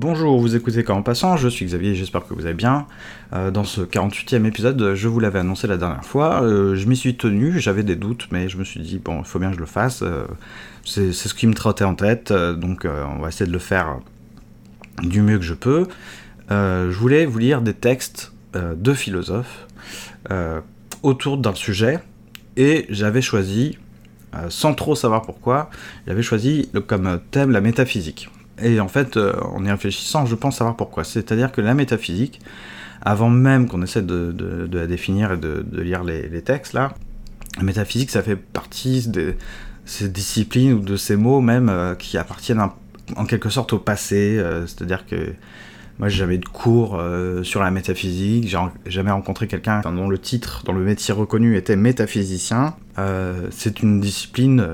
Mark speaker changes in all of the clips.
Speaker 1: Bonjour, vous écoutez Quand en passant, je suis Xavier, j'espère que vous allez bien. Euh, dans ce 48e épisode, je vous l'avais annoncé la dernière fois, euh, je m'y suis tenu, j'avais des doutes, mais je me suis dit, bon, il faut bien que je le fasse, euh, c'est ce qui me trottait en tête, donc on va essayer de le faire du mieux que je peux. je voulais vous lire des textes de philosophes autour d'un sujet, et j'avais choisi, sans trop savoir pourquoi, j'avais choisi comme thème la métaphysique. Et en fait, euh, en y réfléchissant, je pense savoir pourquoi. C'est-à-dire que la métaphysique, avant même qu'on essaie de, la définir et de, lire les, textes, la métaphysique, ça fait partie de ces disciplines ou de ces mots même euh, qui appartiennent en quelque sorte au passé. Euh, c'est-à-dire que moi, j'ai jamais de cours sur la métaphysique. J'ai jamais rencontré quelqu'un dont le titre, dont le métier reconnu était métaphysicien. c'est une discipline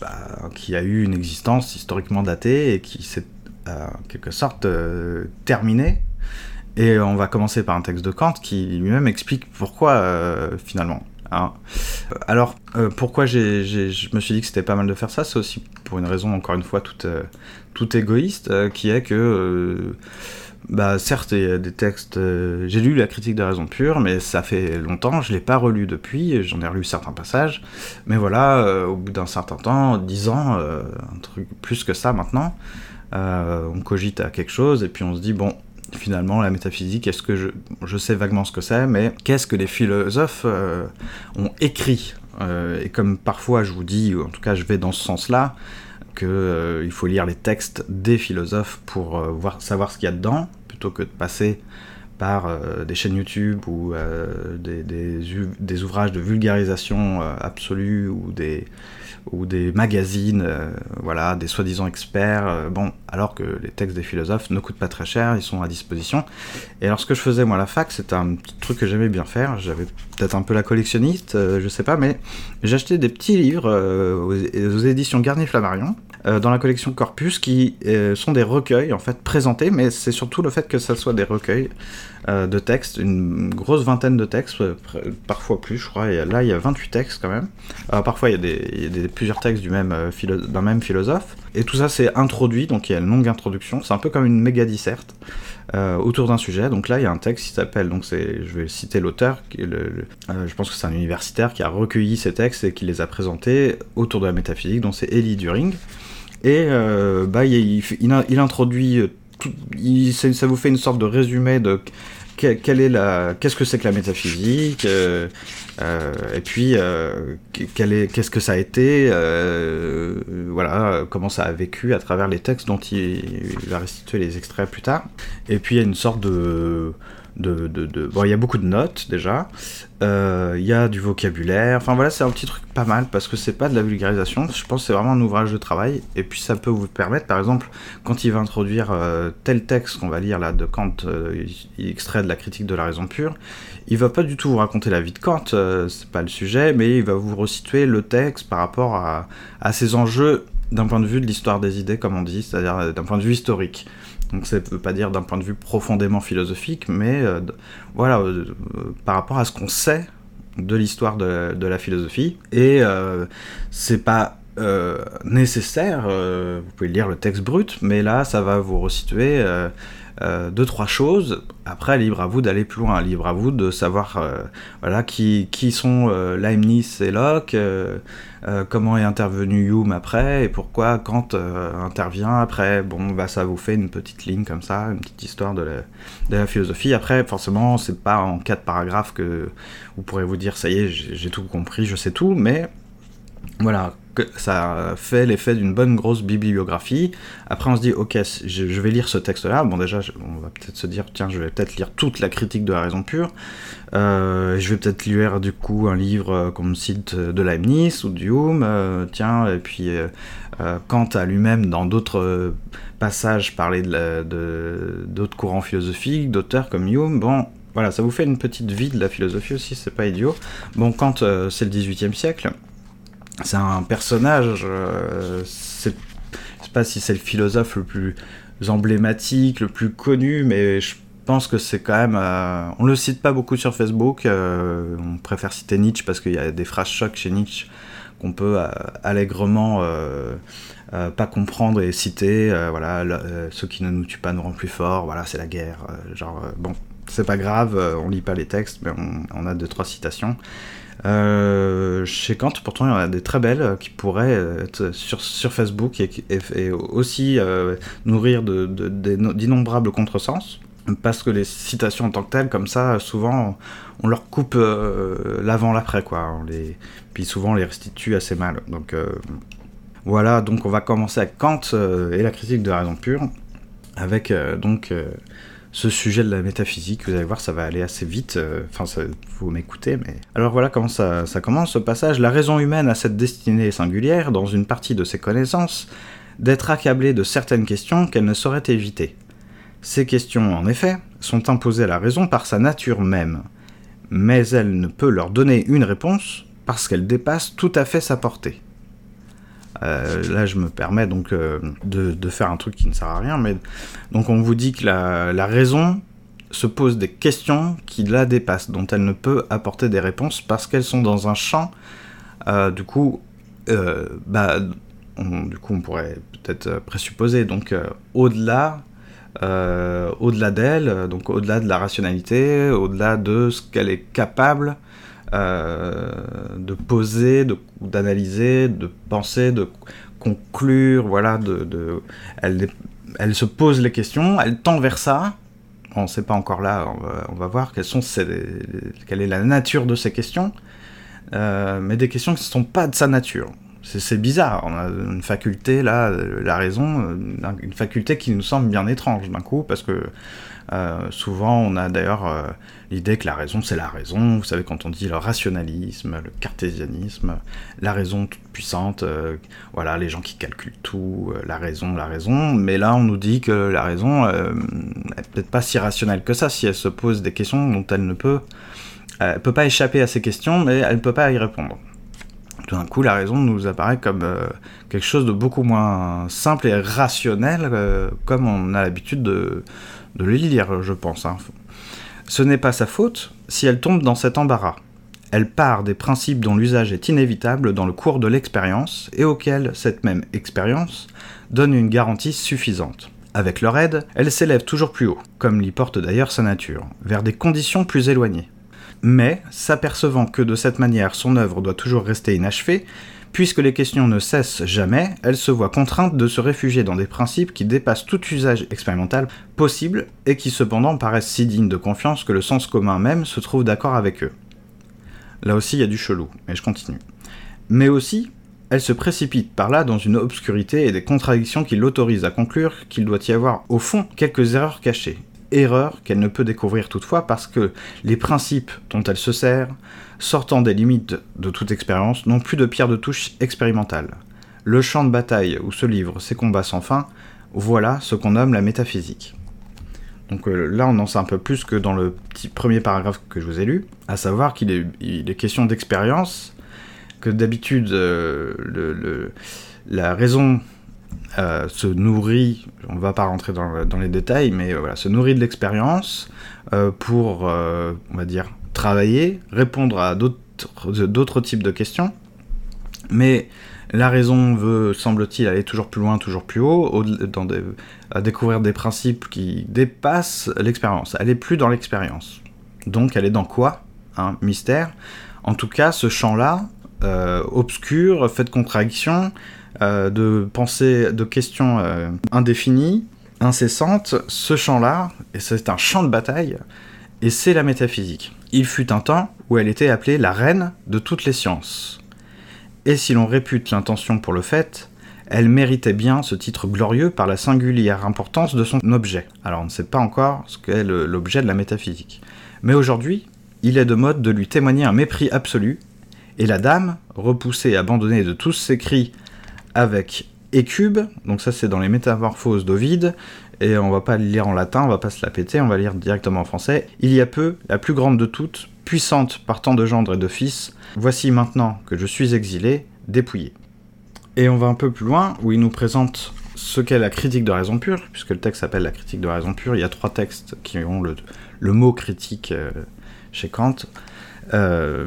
Speaker 1: bah, qui a eu une existence historiquement datée et qui s'est euh, en quelque sorte euh, terminée. Et on va commencer par un texte de Kant qui lui-même explique pourquoi euh, finalement. Hein. Alors, pourquoi je me suis dit que c'était pas mal de faire ça C'est aussi pour une raison, encore une fois, toute, toute égoïste, qui est que bah certes, il y a des textes. Euh, j'ai lu la critique de raison pure, mais ça fait longtemps, je l'ai pas relu depuis, j'en ai relu certains passages. Mais voilà, euh, au bout d'un certain temps, dix ans, euh, un truc plus que ça maintenant, on cogite à quelque chose et puis on se dit bon, finalement la métaphysique, est-ce que je, je, sais vaguement ce que c'est, mais qu'est-ce que les philosophes ont écrit Et comme parfois je vous dis, ou en tout cas je vais dans ce sens-là, qu'il faut lire les textes des philosophes pour voir, savoir ce qu'il y a dedans, plutôt que de passer par euh, des chaînes YouTube ou euh, des, ouvrages de vulgarisation euh, absolue ou des, magazines, voilà, des soi-disant experts, bon, alors que les textes des philosophes ne coûtent pas très cher, ils sont à disposition. Et alors ce que je faisais moi la fac, c'était un petit truc que j'aimais bien faire, j'avais peut-être un peu la collectionniste, je sais pas, mais j'achetais des petits livres aux, éditions Garnier-Flammarion, euh, dans la collection Corpus qui euh, sont des recueils en fait présentés, mais c'est surtout le fait que ça soit des recueils euh, de textes, une grosse vingtaine de textes, parfois plus, je crois. Là, il y a 28 textes quand même. parfois, il y a, des, plusieurs textes du même, d'un même philosophe. Et tout ça, c'est introduit, donc il y a une longue introduction. C'est un peu comme une méga disserte. autour d'un sujet. Donc là, il y a un texte qui s'appelle, donc je vais citer l'auteur, je pense que c'est un universitaire qui a recueilli ces textes et qui les a présentés autour de la métaphysique, donc c'est Elie During. Et euh, bah, il, introduit, euh, ça vous fait une sorte de résumé de quelle est la, qu'est-ce que c'est que la métaphysique, euh, et puis qu'est-ce que ça a été, voilà, comment ça a vécu à travers les textes dont il, va restituer les extraits plus tard. Et puis il y a une sorte de Bon, il y a beaucoup de notes déjà, euh, il y a du vocabulaire, enfin voilà, c'est un petit truc pas mal parce que c'est pas de la vulgarisation, je pense que c'est vraiment un ouvrage de travail. Et puis ça peut vous permettre, par exemple, quand il va introduire euh, tel texte qu'on va lire là de Kant, euh, extrait de la critique de la raison pure, il va pas du tout vous raconter la vie de Kant, c'est pas le sujet, mais il va vous resituer le texte par rapport à, à ses enjeux d'un point de vue de l'histoire des idées, comme on dit, c'est-à-dire d'un point de vue historique. Donc ça ne veut pas dire d'un point de vue profondément philosophique, mais euh, voilà, euh, par rapport à ce qu'on sait de l'histoire de, la philosophie. Et euh, c'est pas nécessaire, vous pouvez lire le texte brut, mais là ça va vous resituer euh, deux, trois choses. Après, libre à vous d'aller plus loin, libre à vous de savoir euh, qui, qui sont euh, Leibniz et Locke, comment est intervenu Hume après, et pourquoi Kant intervient après. Bon, bah, ça vous fait une petite ligne comme ça, une petite histoire de la, de la philosophie. Après, forcément, c'est pas en quatre paragraphes que vous pourrez vous dire, ça y est, j'ai tout compris, je sais tout, mais voilà, ça fait l'effet d'une bonne grosse bibliographie. Après, on se dit, ok, je, vais lire ce texte-là. Bon, déjà, on va peut-être se dire, tiens, je vais peut-être lire toute la critique de la raison pure. Euh, je vais peut-être lire du coup un livre comme cite de Leibniz ou Hume. Euh, tiens, et puis euh, Kant a lui-même, dans d'autres passages, parlé de, de, d'autres courants philosophiques, d'auteurs comme Hume. Bon, voilà, ça vous fait une petite vie de la philosophie aussi, c'est pas idiot. Bon, Kant, c'est le 18e siècle c'est un personnage, euh, je sais pas si c'est le philosophe le plus emblématique, le plus connu, mais je pense que c'est quand même. Euh, on le cite pas beaucoup sur Facebook. Euh, on préfère citer Nietzsche parce qu'il y a des phrases chocs chez Nietzsche qu'on peut allègrement pas comprendre et citer. voilà, ce qui ne nous tue pas nous rend plus fort. Voilà, c'est la guerre. genre, bon, c'est pas grave, on lit pas les textes, mais on, a deux trois citations. Euh, chez Kant, pourtant, il y en a des très belles euh, qui pourraient euh, être sur, sur Facebook et, aussi nourrir d'innombrables contresens. Parce que les citations en tant que telles, comme ça, souvent, on leur coupe l'avant-l'après, quoi. On. Puis souvent, on les restitue assez mal. Donc voilà, donc on va commencer avec Kant et la critique de la raison pure, avec donc ce sujet de la métaphysique. Vous allez voir, ça va aller assez vite. Euh, enfin, vous m'écoutez, mais. Alors voilà comment ça, commence ce passage. La raison humaine a cette destinée singulière, dans une partie de ses connaissances, d'être accablée de certaines questions qu'elle ne saurait éviter. Ces questions, en effet, sont imposées à la raison par sa nature même, mais elle ne peut leur donner une réponse parce qu'elle dépasse tout à fait sa portée. Euh, là, je me permets donc euh, de, faire un truc qui ne sert à rien, mais donc on vous dit que la, raison se pose des questions qui la dépassent, dont elle ne peut apporter des réponses parce qu'elles sont dans un champ, euh, du coup, bah, on, du coup, on pourrait peut-être présupposer donc au-delà. au-delà d'elle, donc au-delà de la rationalité, au-delà de ce qu'elle est capable de poser, d'analyser, de, penser, de conclure, voilà, de, elle, elle, se pose les questions, elle tend vers ça. On ne sait pas encore là, on va, voir quelles sont quelle est la nature de ces questions, euh, mais des questions qui ne sont pas de sa nature. C'est bizarre, on a une faculté là, la raison, une faculté qui nous semble bien étrange d'un coup, parce que euh, souvent, on a d'ailleurs euh, l'idée que la raison, c'est la raison. Vous savez, quand on dit le rationalisme, le cartésianisme, la raison toute puissante, euh, voilà, les gens qui calculent tout, la raison, la raison. Mais là, on nous dit que la raison, n'est peut-être pas si rationnelle que ça si elle se pose des questions dont elle ne peut. Elle peut pas échapper à ces questions, mais elle ne peut pas y répondre. Tout d'un coup, la raison nous apparaît comme quelque chose de beaucoup moins simple et rationnel, comme on a l'habitude de, de le lire, je pense. Hein. Ce n'est pas sa faute si elle tombe dans cet embarras. Elle part des principes dont l'usage est inévitable dans le cours de l'expérience et auxquels cette même expérience donne une garantie suffisante. Avec leur aide, elle s'élève toujours plus haut, comme l'y porte d'ailleurs sa nature, vers des conditions plus éloignées. Mais, s'apercevant que de cette manière son œuvre doit toujours rester inachevée, Puisque les questions ne cessent jamais, elle se voit contrainte de se réfugier dans des principes qui dépassent tout usage expérimental possible et qui cependant paraissent si dignes de confiance que le sens commun même se trouve d'accord avec eux. Là aussi, il y a du chelou, mais je continue. Mais aussi, elle se précipite par là dans une obscurité et des contradictions qui l'autorisent à conclure qu'il doit y avoir au fond quelques erreurs cachées, erreur qu'elle ne peut découvrir toutefois parce que les principes dont elle se sert, sortant des limites de toute expérience, n'ont plus de pierre de touche expérimentale. Le champ de bataille où se livrent ces combats sans fin, voilà ce qu'on nomme la métaphysique. Donc euh, là, on en sait un peu plus que dans le petit premier paragraphe que je vous ai lu, à savoir qu'il est, question d'expérience, que d'habitude, euh, la raison euh, se nourrit, on va pas rentrer dans, les détails, mais se nourrit de l'expérience pour, on va dire, travailler, répondre à d'autres types de questions. Mais la raison veut, semble-t-il, aller toujours plus loin, toujours plus haut, à découvrir des principes qui dépassent l'expérience. Elle est plus dans l'expérience. Donc elle est dans quoi? Un mystère. En tout cas, ce champ-là, obscur, fait de contradictions, euh, de pensées, de questions euh, indéfinies, incessantes, ce champ-là, et c'est un champ de bataille, et c'est la métaphysique. Il fut un temps où elle était appelée la reine de toutes les sciences. Et si l'on répute l'intention pour le fait, elle méritait bien ce titre glorieux par la singulière importance de son objet. Alors on ne sait pas encore ce qu'est l'objet de la métaphysique. Mais aujourd'hui, il est de mode de lui témoigner un mépris absolu, et la dame, repoussée et abandonnée de tous ses cris avec Écube, donc ça c'est dans les métamorphoses d'Ovide, et on va pas le lire en latin, on va pas se la péter, on va lire directement en français. Il y a peu, la plus grande de toutes, puissante par tant de gendres et de fils, voici maintenant que je suis exilé, dépouillé. Et on va un peu plus loin, où il nous présente ce qu'est la critique de raison pure, puisque le texte s'appelle la critique de raison pure, il y a trois textes qui ont le, mot critique euh, chez Kant. Euh,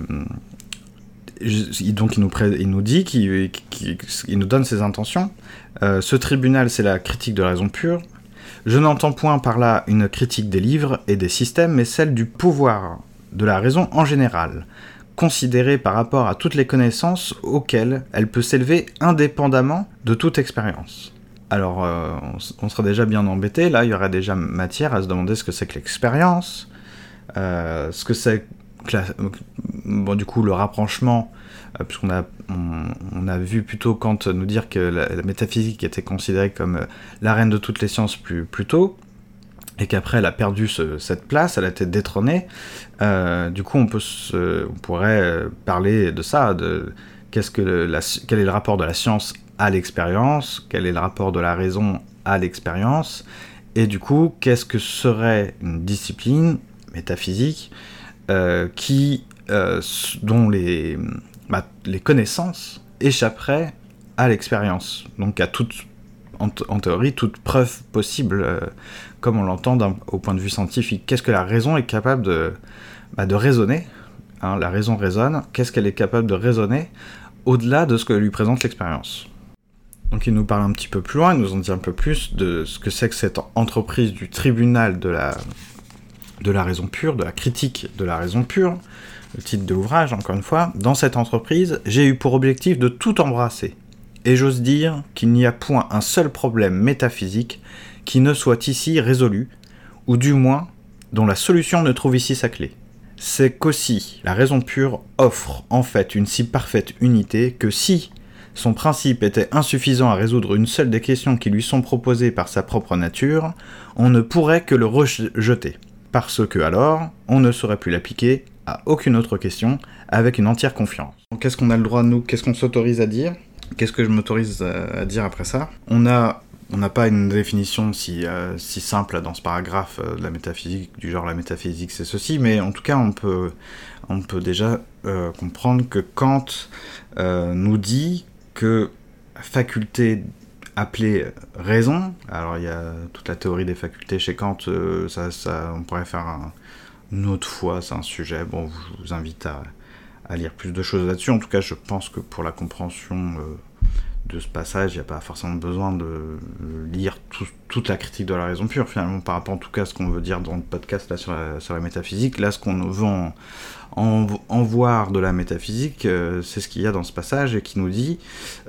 Speaker 1: donc il nous, il nous dit, qu'il nous donne ses intentions. Euh, ce tribunal, c'est la critique de raison pure. Je n'entends point par là une critique des livres et des systèmes, mais celle du pouvoir de la raison en général, considérée par rapport à toutes les connaissances auxquelles elle peut s'élever indépendamment de toute expérience. Alors, euh, on, serait déjà bien embêté, là, il y aurait déjà matière à se demander ce que c'est que l'expérience, euh, ce que c'est bon, du coup, le rapprochement, puisqu'on a, on, a vu plutôt Kant nous dire que la, métaphysique était considérée comme euh, la reine de toutes les sciences plus, tôt, et qu'après elle a perdu cette place, elle a été détrônée. Euh, du coup, on, peut on pourrait parler de ça, de qu'est-ce quel est le rapport de la science à l'expérience, quel est le rapport de la raison à l'expérience, et du coup, qu'est-ce que serait une discipline métaphysique euh, qui, euh, dont les, les connaissances échapperaient à l'expérience, donc à toute, en, théorie, toute preuve possible, euh, comme on l'entend au point de vue scientifique. Qu'est-ce que la raison est capable de, bah, de raisonner hein, La raison raisonne, qu'est-ce qu'elle est capable de raisonner au-delà de ce que lui présente l'expérience? Donc il nous parle un petit peu plus loin, il nous en dit un peu plus de ce que c'est que cette entreprise du tribunal de la, de la raison pure, de la critique de la raison pure, le titre de l'ouvrage, encore une fois, dans cette entreprise, j'ai eu pour objectif de tout embrasser. Et j'ose dire qu'il n'y a point un seul problème métaphysique qui ne soit ici résolu, ou du moins dont la solution ne trouve ici sa clé. C'est qu'aussi la raison pure offre en fait une si parfaite unité que si son principe était insuffisant à résoudre une seule des questions qui lui sont proposées par sa propre nature, on ne pourrait que le rejeter parce que alors, on ne saurait plus l'appliquer à aucune autre question avec une entière confiance. Qu'est-ce qu'on a le droit, nous Qu'est-ce qu'on s'autorise à dire? Qu'est-ce que je m'autorise à dire après ça? On a on n'a pas une définition si, euh, si simple dans ce paragraphe euh, de la métaphysique, du genre la métaphysique c'est ceci, mais en tout cas on peut, on peut déjà euh, comprendre que Kant nous dit que faculté appelé raison. Alors il y a toute la théorie des facultés chez Kant, ça, on pourrait faire une autre fois, c'est un sujet. Bon, je vous invite à, lire plus de choses là-dessus. En tout cas, je pense que pour la compréhension euh, de ce passage, il n'y a pas forcément besoin de lire toute la critique de la raison pure, finalement, par rapport en tout cas à ce qu'on veut dire dans le podcast là, sur, la, métaphysique. Là, ce qu'on veut en, voir de la métaphysique, euh, c'est ce qu'il y a dans ce passage et qui nous dit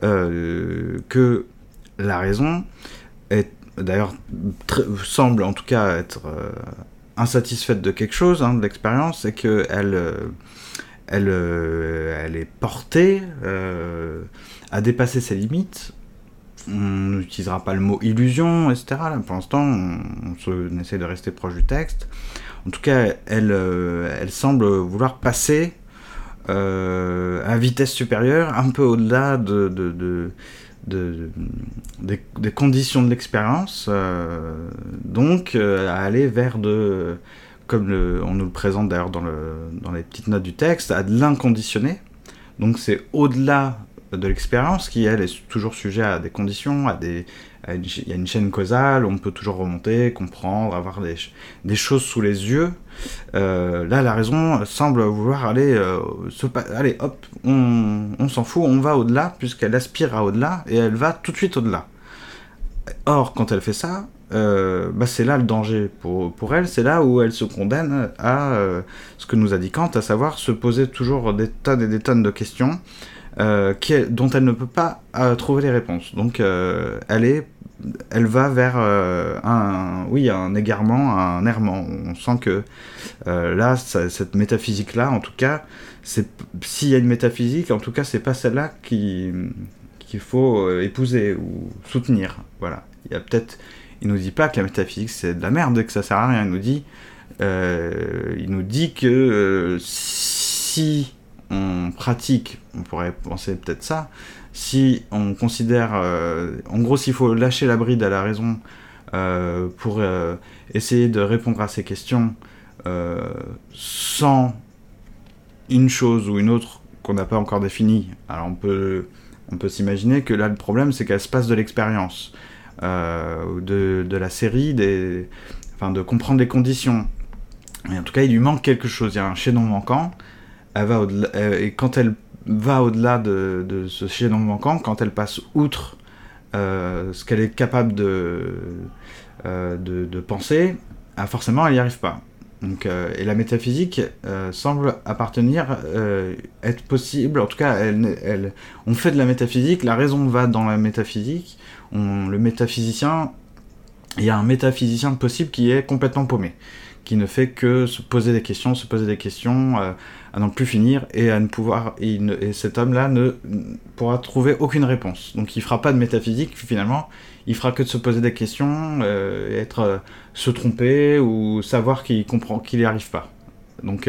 Speaker 1: que la raison est d'ailleurs semble en tout cas être euh, insatisfaite de quelque chose, hein, de l'expérience, c'est qu'elle euh, elle, euh, elle est portée à dépasser ses limites. On n'utilisera pas le mot illusion, etc. pour l'instant, on, essaie de rester proche du texte. En tout cas, elle, elle semble vouloir passer à vitesse supérieure, un peu au-delà de, de, des, conditions de l'expérience, euh, donc euh, à aller vers de, comme on nous le présente d'ailleurs dans, les petites notes du texte, à de l'inconditionné. Donc c'est au-delà de l'expérience qui, elle, est toujours sujet à des conditions, à des, il y a une chaîne causale, on peut toujours remonter, comprendre, avoir des choses sous les yeux. Euh, là, la raison semble vouloir aller, euh, allez, hop, on, s'en fout, on va au-delà, puisqu'elle aspire à au-delà, et elle va tout de suite au-delà. Or, quand elle fait ça, euh, bah, c'est là le danger pour, pour elle, c'est là où elle se condamne à ce que nous a dit Kant, à savoir se poser toujours des tonnes et des tonnes de questions dont elle ne peut pas trouver les réponses. Donc, elle est elle va vers euh, un, oui, un égarement, un errement. On sent que euh, là, cette métaphysique-là, en tout cas, s'il y a une métaphysique, en tout cas, c'est pas celle-là qu'il faut euh, épouser ou soutenir. Voilà. Il y a peut-être, il nous dit pas que la métaphysique c'est de la merde que ça sert à rien. Il nous dit, il nous dit que si on pratique, on pourrait penser peut-être ça, si on considère, euh, en gros, s'il faut lâcher la bride à la raison euh, pour euh, essayer de répondre à ces questions sans une chose ou une autre qu'on n'a pas encore définie, alors on peut, on peut s'imaginer que là le problème c'est qu'elle se passe de l'expérience, de, la série, de comprendre les conditions. Et en tout cas, il lui manque quelque chose, il y a un chaînon manquant. Elle va et quand elle va au-delà de, de, ce chaînon manquant, quand elle passe outre ce qu'elle est capable de, de, de, penser, ah, forcément, elle n'y arrive pas. Donc, et la métaphysique semble appartenir, être possible, en tout cas, on fait de la métaphysique, la raison va dans la métaphysique, on, le métaphysicien, il y a un métaphysicien possible qui est complètement paumé qui ne fait que se poser des questions, se poser des questions, euh, à n'en plus finir, et à ne pouvoir. Et, cet homme-là ne pourra trouver aucune réponse. Donc il fera pas de métaphysique finalement, il fera que de se poser des questions, euh, être euh, se tromper ou savoir qu'il comprend qu'il n'y arrive pas. Donc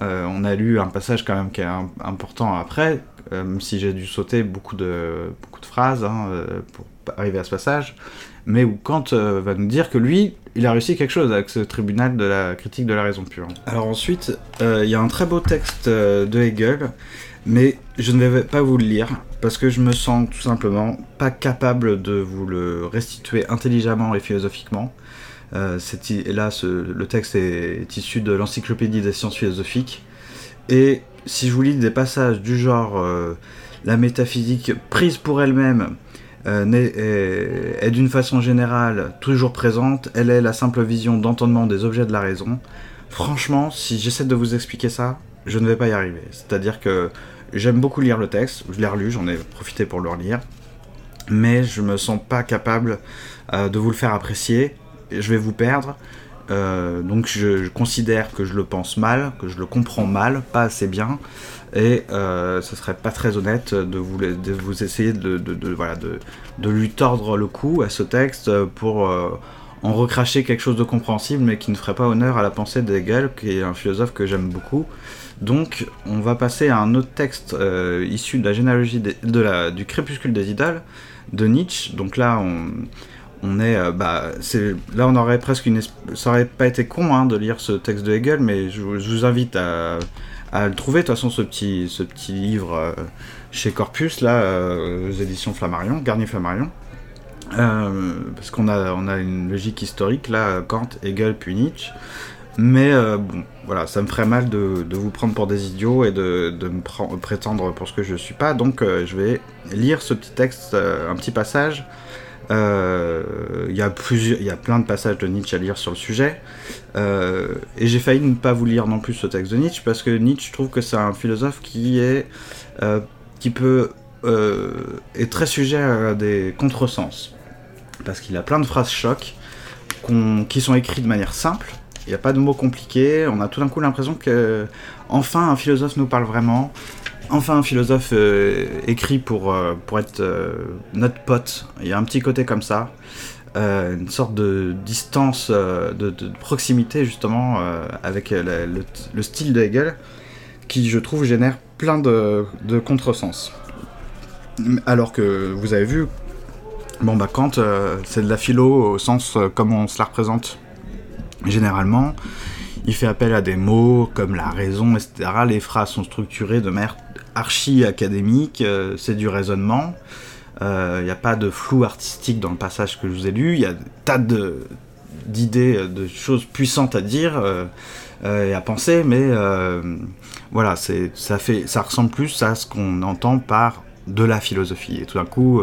Speaker 1: on a lu un passage quand même qui est important après, même si j'ai dû sauter beaucoup de beaucoup de phrases hein, pour arriver à ce passage mais où Kant euh, va nous dire que lui, il a réussi quelque chose avec ce tribunal de la critique de la raison pure. Alors ensuite, euh, il y a un très beau texte euh, de Hegel, mais je ne vais pas vous le lire, parce que je me sens tout simplement pas capable de vous le restituer intelligemment et philosophiquement. Euh, là, le texte est, issu de l'Encyclopédie des sciences philosophiques, et si je vous lis des passages du genre la métaphysique prise pour elle-même est, d'une façon générale toujours présente, elle est la simple vision d'entendement des objets de la raison. Franchement, si j'essaie de vous expliquer ça, je ne vais pas y arriver. C'est-à-dire que j'aime beaucoup lire le texte, je l'ai relu, j'en ai profité pour le relire, mais je me sens pas capable euh, de vous le faire apprécier, je vais vous perdre. Euh, donc je, considère que je le pense mal, que je le comprends mal, pas assez bien, et euh, ce serait pas très honnête de vous, de vous essayer de, de, voilà, de, lui tordre le cou à ce texte pour euh, en recracher quelque chose de compréhensible mais qui ne ferait pas honneur à la pensée d'Hegel, qui est un philosophe que j'aime beaucoup. Donc on va passer à un autre texte euh, issu de la généalogie de la, du crépuscule des idoles de Nietzsche. Donc là on, on est, euh, bah, là on aurait presque une, ça aurait pas été con hein, de lire ce texte de Hegel, mais je vous invite à à le trouver. De toute façon, ce petit, ce petit livre euh, chez Corpus, là, euh, aux éditions Flammarion, Garnier Flammarion. Euh, parce qu'on a, on a une logique historique, là, Kant, Hegel, puis Nietzsche. Mais bon, voilà, ça me ferait mal de, de, vous prendre pour des idiots et de, de me prétendre pour ce que je suis pas. Donc je vais lire ce petit texte, un petit passage euh, il y, a y a plein de passages de Nietzsche à lire sur le sujet. Euh, et j'ai failli ne pas vous lire non plus ce texte de Nietzsche parce que Nietzsche, trouve que c'est un philosophe qui est. Euh, qui peut. est très sujet à des contresens. Parce qu'il a plein de phrases chocs qui sont écrites de manière simple. Il n'y a pas de mots compliqués. On a tout d'un coup l'impression que. Enfin, un philosophe nous parle vraiment enfin un philosophe euh, écrit pour, euh, pour être euh, notre pote. Il y a un petit côté comme ça, une sorte de distance, de, proximité justement avec le, style de Hegel, qui je trouve génère plein de, de contresens. Alors que vous avez vu, bon bah Kant, c'est de la philo au sens comme on se la représente généralement. Il fait appel à des mots comme la raison, etc. Les phrases sont structurées de manière archi-académique, euh, c'est du raisonnement. Il euh, n'y a pas de flou artistique dans le passage que je vous ai lu. Il y a tas d'idées, euh, de, choses puissantes à dire et à penser, mais voilà, ça, fait, ça ressemble plus à ce qu'on entend par de la philosophie. Et tout d'un coup,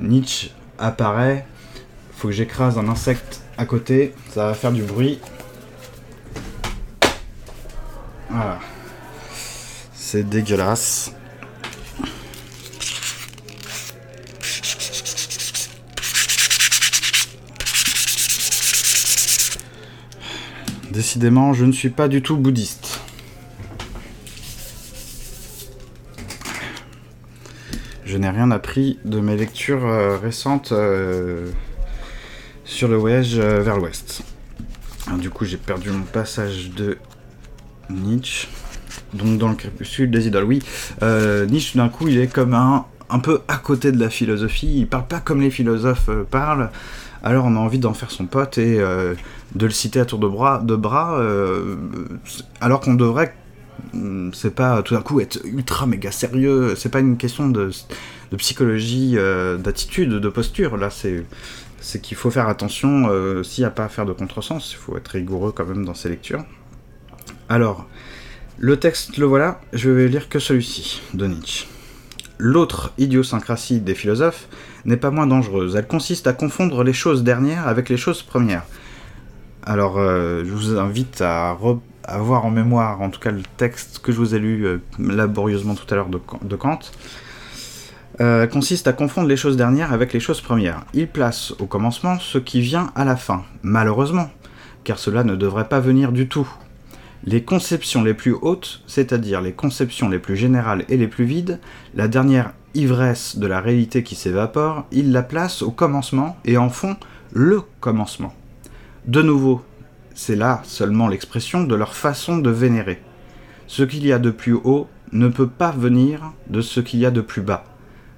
Speaker 1: Nietzsche apparaît. Faut que j'écrase un insecte à côté, ça va faire du bruit. Voilà. C'est dégueulasse. Décidément, je ne suis pas du tout bouddhiste. Je n'ai rien appris de mes lectures euh, récentes euh, sur le voyage euh, vers l'ouest. Du coup, j'ai perdu mon passage de Nietzsche donc dans le crépuscule des idoles. Oui, euh, Nietzsche d'un coup il est comme un, un peu à côté de la philosophie, il parle pas comme les philosophes euh, parlent, alors on a envie d'en faire son pote et euh, de le citer à tour de bras, de bras alors qu'on devrait, hmm, c'est pas tout d'un coup être ultra méga sérieux, c'est pas une question de, de psychologie, d'attitude, de posture, là c'est c'est qu'il faut faire attention s'il n'y a pas faire de contresens, il faut être rigoureux quand même dans ses lectures. Alors, Le texte, le voilà, je vais lire que celui-ci, de Nietzsche. L'autre idiosyncrasie des philosophes n'est pas moins dangereuse. Elle consiste à confondre les choses dernières avec les choses premières. Alors, euh, je vous invite à, avoir en mémoire, en tout cas, le texte que je vous ai lu euh, laborieusement tout à l'heure de, Kant. Euh, consiste à confondre les choses dernières avec les choses premières. Il place au commencement ce qui vient à la fin, malheureusement, car cela ne devrait pas venir du tout. Les conceptions les plus hautes, c'est-à-dire les conceptions les plus générales et les plus vides, la dernière ivresse de la réalité qui s'évapore, il la place au commencement et en font le commencement. De nouveau, c'est là seulement l'expression de leur façon de vénérer. Ce qu'il y a de plus haut ne peut pas venir de ce qu'il y a de plus bas,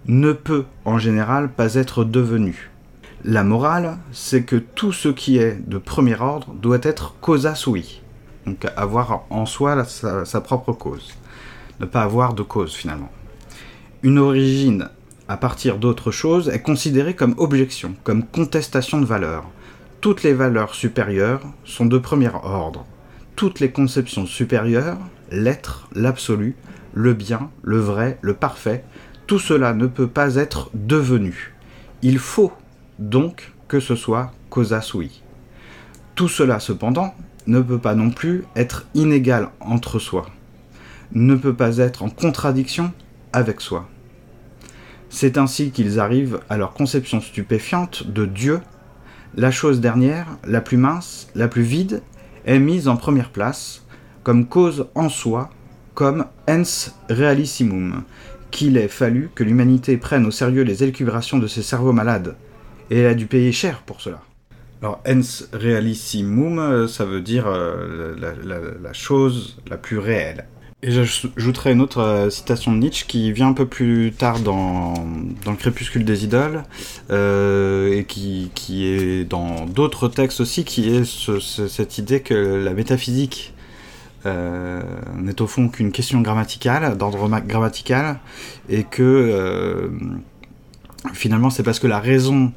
Speaker 1: ne peut en général pas être devenu. La morale, c'est que tout ce qui est de premier ordre doit être causa sui, donc avoir en soi sa, propre cause, ne pas avoir de cause finalement. Une origine à partir d'autre chose est considérée comme objection, comme contestation de valeur, toutes les valeurs supérieures sont de premier ordre. Toutes les conceptions supérieures, l'être, l'absolu, le bien, le vrai, le parfait, tout cela ne peut pas être devenu. Il faut donc que ce soit causa sui. Tout cela cependant ne peut pas non plus être inégal entre soi, ne peut pas être en contradiction avec soi. C'est ainsi qu'ils arrivent à leur conception stupéfiante de Dieu la chose dernière, la plus mince, la plus vide, est mise en première place, comme cause en soi, comme ens realissimum, qu'il ait fallu que l'humanité prenne au sérieux les élucubrations de ses cerveaux malades, et elle a dû payer cher pour cela. Alors, ens realissimum, ça veut dire euh, la chose la plus réelle. Et j'ajouterai une autre euh, citation de Nietzsche qui vient un peu plus tard dans, dans le crépuscule des idoles euh, et qui, qui, est dans d'autres textes aussi, qui est cette idée que la métaphysique euh, n'est au fond qu'une question grammaticale, d'ordre grammatical, et que euh, finalement c'est parce que la raison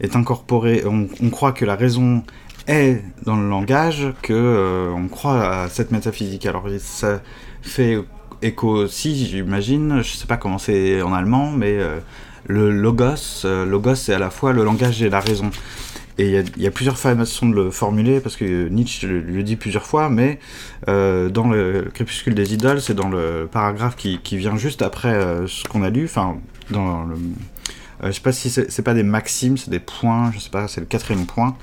Speaker 1: est incorporée, on, croit que la raison est dans le langage que on croit à cette métaphysique. Alors ça fait écho aussi, j'imagine, je sais pas comment c'est en allemand, mais euh, le logos, euh, logos c'est à la fois le langage et la raison. Et il y, a plusieurs façons de le formuler, parce que Nietzsche le, dit plusieurs fois, mais euh, dans le crépuscule des idoles, c'est dans le paragraphe qui, vient juste après ce qu'on a lu, enfin, dans le euh, je sais pas si c'est pas des maximes, c'est des points, je sais pas, c'est le quatrième point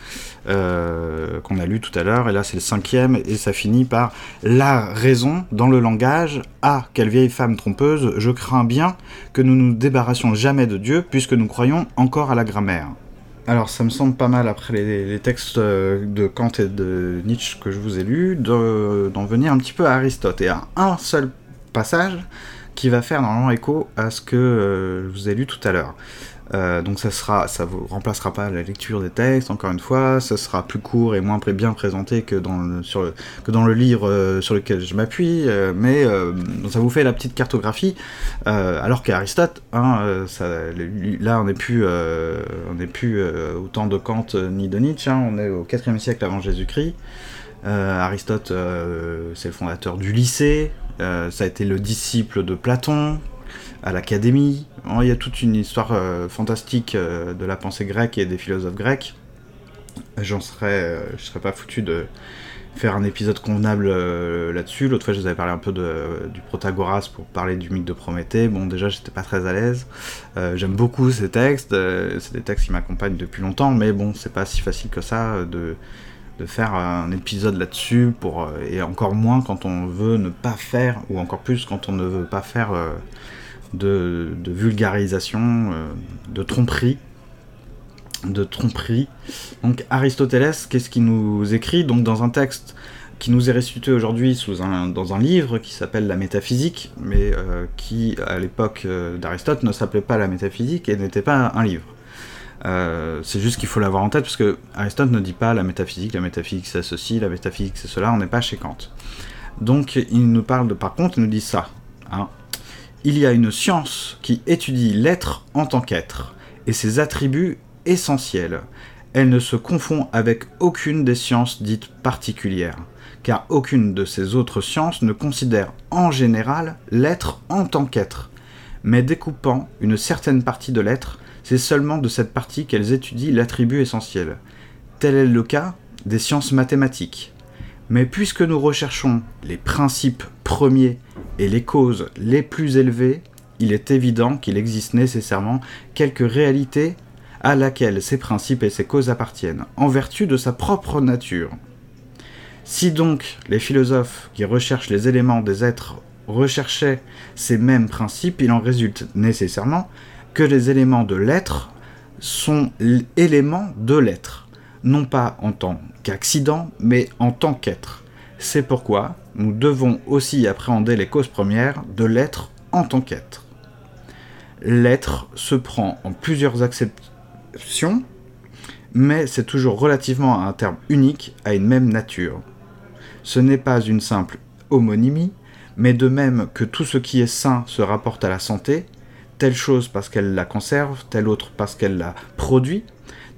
Speaker 1: euh, qu'on a lu tout à l'heure, et là c'est le cinquième, et ça finit par la raison dans le langage. Ah, quelle vieille femme trompeuse, je crains bien que nous nous débarrassions jamais de Dieu, puisque nous croyons encore à la grammaire. Alors ça me semble pas mal après les, textes euh, de Kant et de Nietzsche que je vous ai lus, d'en venir un petit peu à Aristote, et à un seul passage qui va faire normalement écho à ce que euh, je vous ai lu tout à l'heure. Euh, donc ça sera, ça vous remplacera pas la lecture des textes, encore une fois, ça sera plus court et moins bien présenté que dans le, que dans le livre euh, sur lequel je m'appuie, mais ça vous fait la petite cartographie, alors qu'Aristote, hein, là on n'est plus, on plus au temps de Kant ni de Nietzsche, hein, on est au 4 siècle avant Jésus-Christ. Aristote, c'est le fondateur du lycée, euh, ça a été le disciple de Platon à l'académie. Il y a toute une histoire euh, fantastique euh, de la pensée grecque et des philosophes grecs. J'en serais, je serais pas foutu de faire un épisode convenable là-dessus. L'autre fois, je vous avais parlé un peu du Protagoras pour parler du mythe de Prométhée. Bon, déjà, j'étais pas très à l'aise. J'aime beaucoup ces textes. c'est des textes qui m'accompagnent depuis longtemps, mais bon, c'est pas si facile que ça de de faire un épisode là-dessus pour euh, et encore moins quand on veut ne pas faire ou encore plus quand on ne veut pas faire euh, de, vulgarisation, euh, de tromperie, de tromperie. Donc Aristoteles, qu'est-ce qu'il nous écrit? Donc dans un texte qui nous est restitué aujourd'hui sous un, dans un livre qui s'appelle La métaphysique, mais qui à l'époque d'Aristote ne s'appelait pas la métaphysique et n'était pas un livre. Euh, c'est juste qu'il faut l'avoir en tête parce que Aristote ne dit pas la métaphysique, la métaphysique c'est ceci, la métaphysique c'est cela, on n'est pas chez Kant. Donc il nous parle de, par contre, il nous dit ça. Hein. Il y a une science qui étudie l'être en tant qu'être et ses attributs essentiels. elle ne se confond avec aucune des sciences dites particulières, car aucune de ces autres sciences ne considère en général l'être en tant qu'être, mais découpant une certaine partie de l'être, c'est seulement de cette partie qu'elles étudient l'attribut essentiel. Tel est le cas des sciences mathématiques. Mais puisque nous recherchons les principes premiers et les causes les plus élevées, il est évident qu'il existe nécessairement quelque réalité à laquelle ces principes et ces causes appartiennent, en vertu de sa propre nature. Si donc les philosophes qui recherchent les éléments des êtres recherchaient ces mêmes principes, il en résulte nécessairement que les éléments de l'être sont l'élément de l'être, non pas en tant qu'accident, mais en tant qu'être. C'est pourquoi nous devons aussi appréhender les causes premières de l'être en tant qu'être. L'être se prend en plusieurs acceptions, mais c'est toujours relativement à un terme unique à une même nature. Ce n'est pas une simple homonymie, mais de même que tout ce qui est sain se rapporte à la santé, telle chose parce qu'elle la conserve, telle autre parce qu'elle la produit,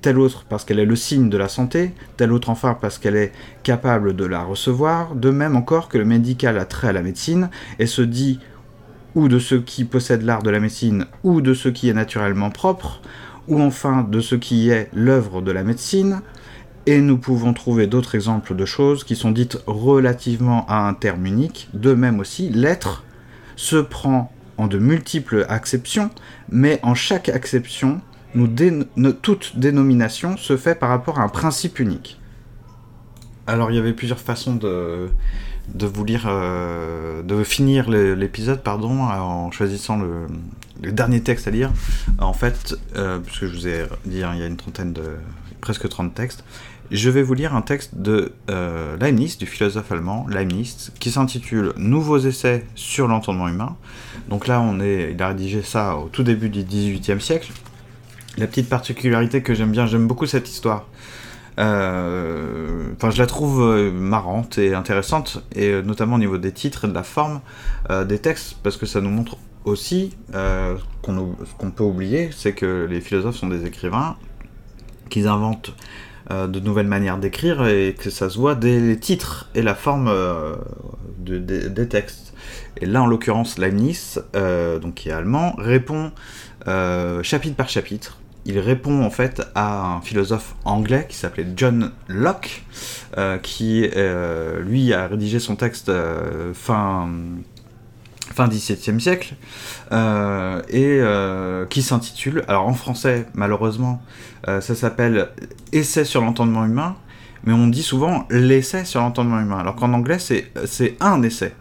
Speaker 1: telle autre parce qu'elle est le signe de la santé, telle autre enfin parce qu'elle est capable de la recevoir, de même encore que le médical a trait à la médecine et se dit ou de ce qui possède l'art de la médecine, ou de ce qui est naturellement propre, ou enfin de ce qui est l'œuvre de la médecine, et nous pouvons trouver d'autres exemples de choses qui sont dites relativement à un terme unique, de même aussi l'être se prend en de multiples acceptions, mais en chaque acception, nous toute dénomination se fait par rapport à un principe unique. Alors il y avait plusieurs façons de, vous lire, euh, de finir l'épisode, pardon, en choisissant le, dernier texte à lire. En fait, euh, puisque je vous ai dit, hein, il y a une trentaine de, presque 30 textes, je vais vous lire un texte de euh, Leibniz, du philosophe allemand Leibniz, qui s'intitule Nouveaux essais sur l'entendement humain. Donc là, on est, il a rédigé ça au tout début du XVIIIe siècle. La petite particularité que j'aime bien, j'aime beaucoup cette histoire. Euh, enfin, je la trouve euh, marrante et intéressante, et notamment au niveau des titres et de la forme des textes, parce que ça nous montre aussi qu'on peut oublier, c'est que les philosophes sont des écrivains, qu'ils inventent de nouvelles manières d'écrire et que ça se voit dès les titres et la forme des textes. Et là, en l'occurrence, Leibniz, donc qui est allemand, répond chapitre par chapitre il répond en fait à un philosophe anglais qui s'appelait John Locke, euh, qui euh, lui a rédigé son texte euh, fin fin XVIIe siècle et qui s'intitule, alors en français malheureusement, ça s'appelle Essai sur l'entendement humain, mais on dit souvent l'essai sur l'entendement humain, alors qu'en anglais c'est un essai.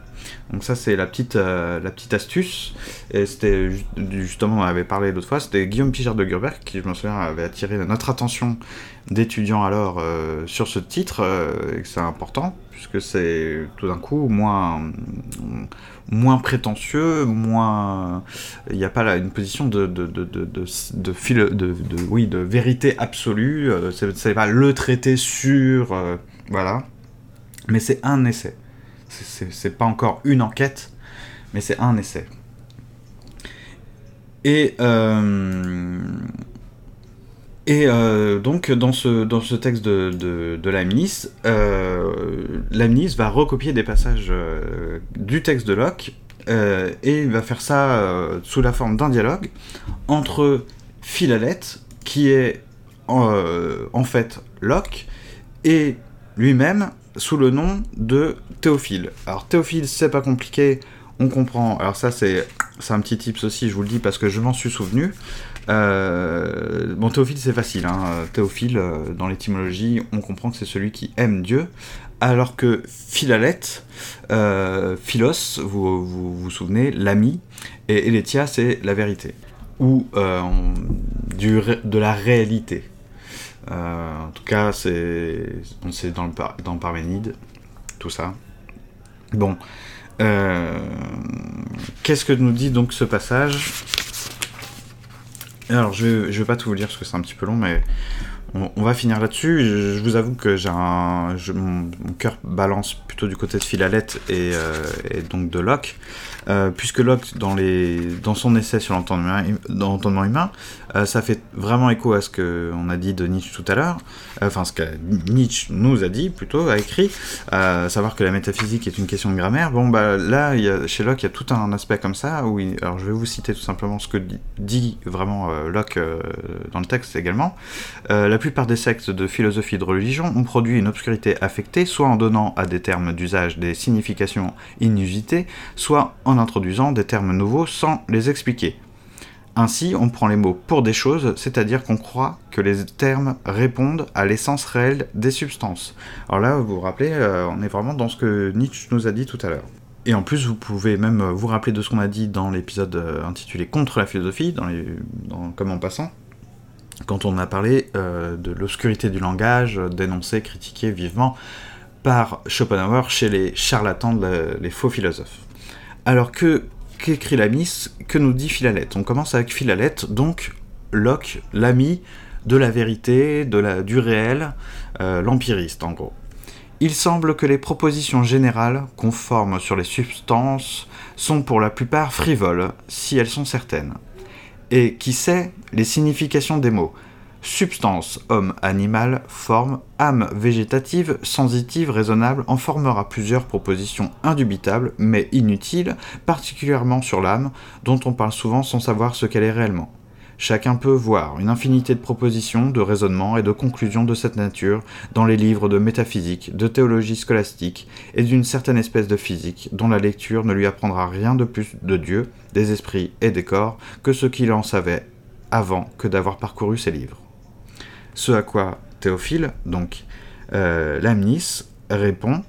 Speaker 1: Donc ça c'est la petite euh, la petite astuce et c'était justement on avait parlé l'autre fois c'était Guillaume Pichard de Gerberg qui je me souviens avait attiré notre attention d'étudiants alors euh, sur ce titre euh, et que c'est important puisque c'est tout d'un coup moins moins prétentieux moins il n'y a pas une position de de de de de, de, oui de vérité absolue c'est pas le traité sur voilà mais c'est un essai c'est pas encore une enquête, mais c'est un essai. Et, euh, et euh, donc, dans ce, dans ce texte de, de, de euh, va recopier des passages du texte de Locke et il va faire ça sous la forme d'un dialogue entre Philalette, qui est en fait Locke, et lui-même sous le nom de Théophile. Alors Théophile, c'est pas compliqué, on comprend. Alors ça, c'est un petit tips aussi, je vous le dis parce que je m'en suis souvenu. Euh, bon, Théophile, c'est facile. Hein. Théophile, euh, dans l'étymologie, on comprend que c'est celui qui aime Dieu. Alors que Philalette, euh, Philos, vous, vous, souvenez, l'ami, et Eletia, c'est la vérité. Ou du, de la réalité. En tout cas, c'est dans, dans Parménide, tout ça. Bon. Euh, qu'est-ce que nous dit donc ce passage? Alors, je ne vais pas tout vous lire parce que c'est un petit peu long, mais on, va finir là-dessus. Je, vous avoue que j'ai mon, cœur balance plutôt du côté de Philalette et, et donc de Locke. Euh, puisque Locke, dans, dans son essai sur l'entendement humain, euh, ça fait vraiment écho à ce qu'on a dit de Nietzsche tout à l'heure, euh, enfin ce que Nietzsche nous a dit plutôt, a écrit, savoir que la métaphysique est une question de grammaire. Bon, bah là, y a, chez Locke, il y a tout un aspect comme ça, où alors je vais vous citer tout simplement ce que dit vraiment Locke dans le texte également. la plupart des sectes de philosophie de religion ont produit une obscurité affectée, soit en donnant à des termes d'usage des significations inusitées, soit en introduisant des termes nouveaux sans les expliquer. Ainsi, on prend les mots pour des choses, c'est-à-dire qu'on croit que les termes répondent à l'essence réelle des substances. Alors là, vous vous rappelez, euh, on est vraiment dans ce que Nietzsche nous a dit tout à l'heure. Et en plus, vous pouvez même vous rappeler de ce qu'on a dit dans l'épisode euh, intitulé Contre la philosophie, comme en passant, quand on a parlé euh, de l'obscurité du langage, dénoncé, critiqué vivement par Schopenhauer chez les charlatans, les faux philosophes. Alors que qu'écrit la Miss Que nous dit Philalette On commence avec Philalette, donc Locke, l'ami de la vérité, du réel, euh, l'empiriste en gros. Il semble que les propositions générales, conformes sur les substances, sont pour la plupart frivoles, si elles sont certaines. Et qui sait les significations des mots substance, homme, animal, forme, âme végétative, sensitive, raisonnable, en formera plusieurs propositions indubitables, mais inutiles, particulièrement sur l'âme, dont on parle souvent sans savoir ce qu'elle est réellement. Chacun peut voir une infinité de propositions, de raisonnements et de conclusions de cette nature dans les livres de métaphysique, de théologie scolastique et d'une certaine espèce de physique dont la lecture ne lui apprendra rien de plus de Dieu, des esprits et des corps que ce qu'il en savait avant que d'avoir parcouru ces livres. Ce à quoi Théophile, donc euh, Lamnis, répond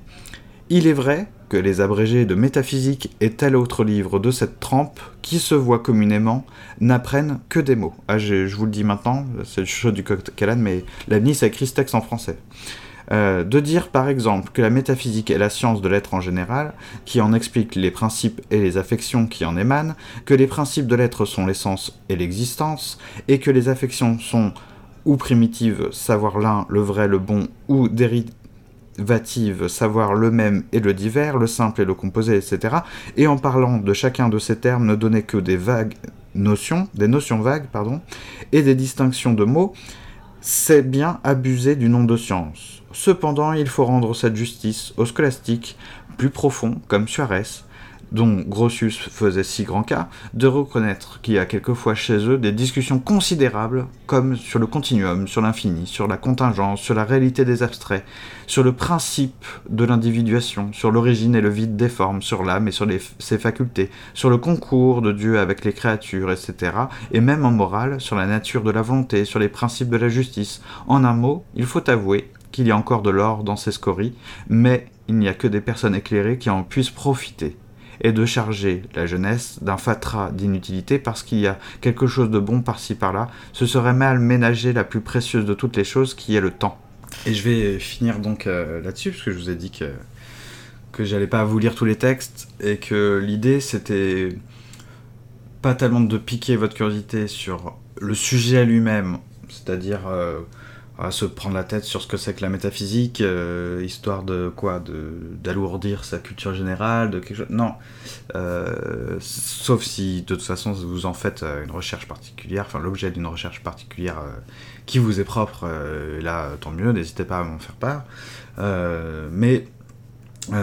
Speaker 1: Il est vrai que les abrégés de métaphysique et tel autre livre de cette trempe, qui se voient communément, n'apprennent que des mots. Ah, je, vous le dis maintenant, c'est le chose du coq mais Lamnis a écrit ce en français. Euh, de dire par exemple que la métaphysique est la science de l'être en général, qui en explique les principes et les affections qui en émanent, que les principes de l'être sont l'essence et l'existence, et que les affections sont ou primitive, savoir l'un, le vrai, le bon, ou dérivative, savoir le même et le divers, le simple et le composé, etc. Et en parlant de chacun de ces termes, ne donner que des vagues notions, des notions vagues, pardon, et des distinctions de mots, c'est bien abuser du nom de science. Cependant, il faut rendre cette justice aux scolastiques plus profonds, comme Suarez, dont Grotius faisait si grand cas, de reconnaître qu'il y a quelquefois chez eux des discussions considérables, comme sur le continuum, sur l'infini, sur la contingence, sur la réalité des abstraits, sur le principe de l'individuation, sur l'origine et le vide des formes, sur l'âme et sur ses facultés, sur le concours de Dieu avec les créatures, etc., et même en morale, sur la nature de la volonté, sur les principes de la justice. En un mot, il faut avouer qu'il y a encore de l'or dans ces scories, mais il n'y a que des personnes éclairées qui en puissent profiter et de charger la jeunesse d'un fatras d'inutilité parce qu'il y a quelque chose de bon par-ci par-là, ce serait mal ménager la plus précieuse de toutes les choses qui est le temps. Et je vais finir donc euh, là-dessus, parce que je vous ai dit que, que j'allais pas vous lire tous les textes, et que l'idée c'était pas tellement de piquer votre curiosité sur le sujet lui-même, c'est-à-dire euh, à se prendre la tête sur ce que c'est que la métaphysique, euh, histoire de quoi D'alourdir sa culture générale, de quelque chose. Non. Euh, sauf si de toute façon vous en faites euh, une recherche particulière, enfin l'objet d'une recherche particulière qui vous est propre, là tant mieux, n'hésitez pas à m'en faire part. mais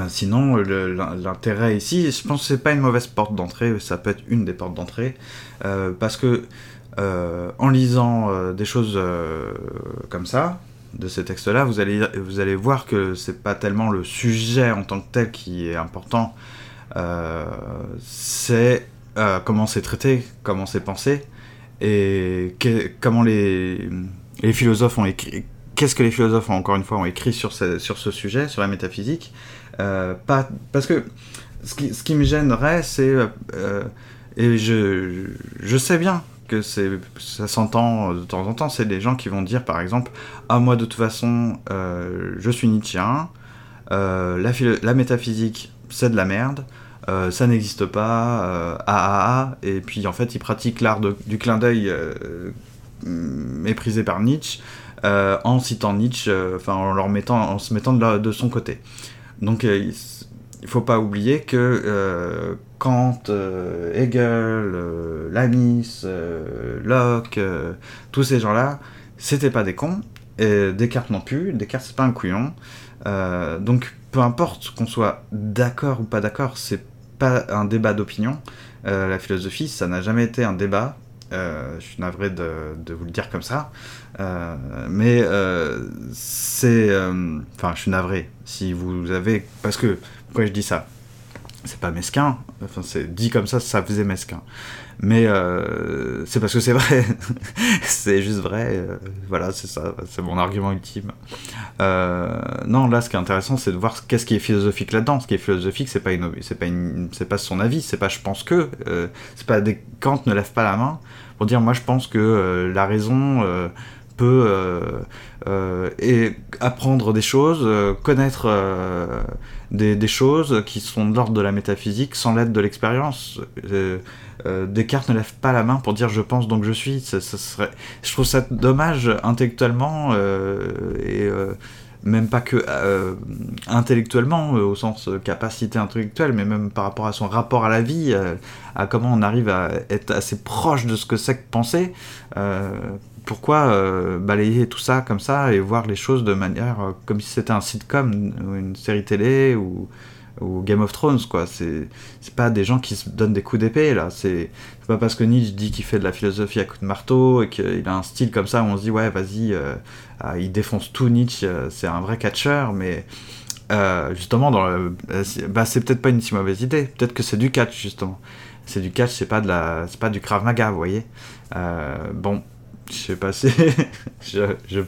Speaker 1: sinon, l'intérêt ici, je pense que c'est pas une mauvaise porte d'entrée, ça peut être une des portes d'entrée, parce que en lisant euh, des choses euh, comme ça, de ces textes-là, vous allez, vous allez voir que c'est pas tellement le sujet en tant que tel qui est important, c'est comment c'est traité, comment c'est pensé, et comment les, les philosophes ont écrit, qu'est-ce que les philosophes ont encore une fois ont écrit sur ce, sur ce sujet, sur la métaphysique. pas, parce que ce qui, ce qui me gênerait, c'est. et je, je sais bien que ça s'entend de temps en temps, c'est des gens qui vont dire par exemple Ah, moi de toute façon, euh, je suis Nietzschean, euh, la, la, métaphysique c'est de la merde, euh, ça n'existe pas, ah ah ah, et puis en fait ils pratiquent l'art du clin d'œil méprisé par Nietzsche. en citant Nietzsche, enfin en leur mettant, en se mettant de, son côté. Donc il faut pas oublier que Kant, Hegel, Lamis, Locke, tous ces gens-là, c'était pas des cons. Et Descartes non plus. Descartes c'est pas un couillon. donc peu importe qu'on soit d'accord ou pas d'accord, c'est pas un débat d'opinion. Euh, la philosophie, ça n'a jamais été un débat. Euh, je suis navré de, vous le dire comme ça. Euh, mais c'est. Enfin, je suis navré. Si vous avez. Parce que. Pourquoi je dis ça? C'est pas mesquin. Enfin, c'est dit comme ça, ça faisait mesquin. Mais euh, c'est parce que c'est vrai. c'est juste vrai. Euh, voilà, c'est ça. C'est mon argument ultime. Euh, non, là, ce qui est intéressant, c'est de voir qu'est-ce qui est philosophique là-dedans. Ce qui est philosophique, c'est pas une, pas pas son avis. C'est pas je pense que. c'est pas des Kant ne lève pas la main pour dire moi je pense que la raison peut apprendre des choses, connaître des, choses qui sont de l'ordre de la métaphysique sans l'aide de l'expérience. Euh, Descartes ne lève pas la main pour dire je pense donc je suis. Je trouve ça dommage intellectuellement euh, et euh, même pas que intellectuellement au sens capacité intellectuelle, mais même par rapport à son rapport à la vie, à comment on arrive à être assez proche de ce que c'est que penser. Pourquoi balayer tout ça comme ça et voir les choses de manière comme si c'était un sitcom ou une série télé ou Game of Thrones, quoi. C'est pas des gens qui se donnent des coups d'épée, là. C'est pas parce que Nietzsche dit qu'il fait de la philosophie à coups de marteau et qu'il a un style comme ça où on se dit, ouais, vas-y, euh, ah, il défonce tout Nietzsche, euh, c'est un vrai catcheur, mais euh, justement, dans bah, c'est peut-être pas une si mauvaise idée. Peut-être que c'est du catch, justement. C'est du catch, c'est pas, la... pas du Krav Maga, vous voyez. bon, je sais pas si. je, je,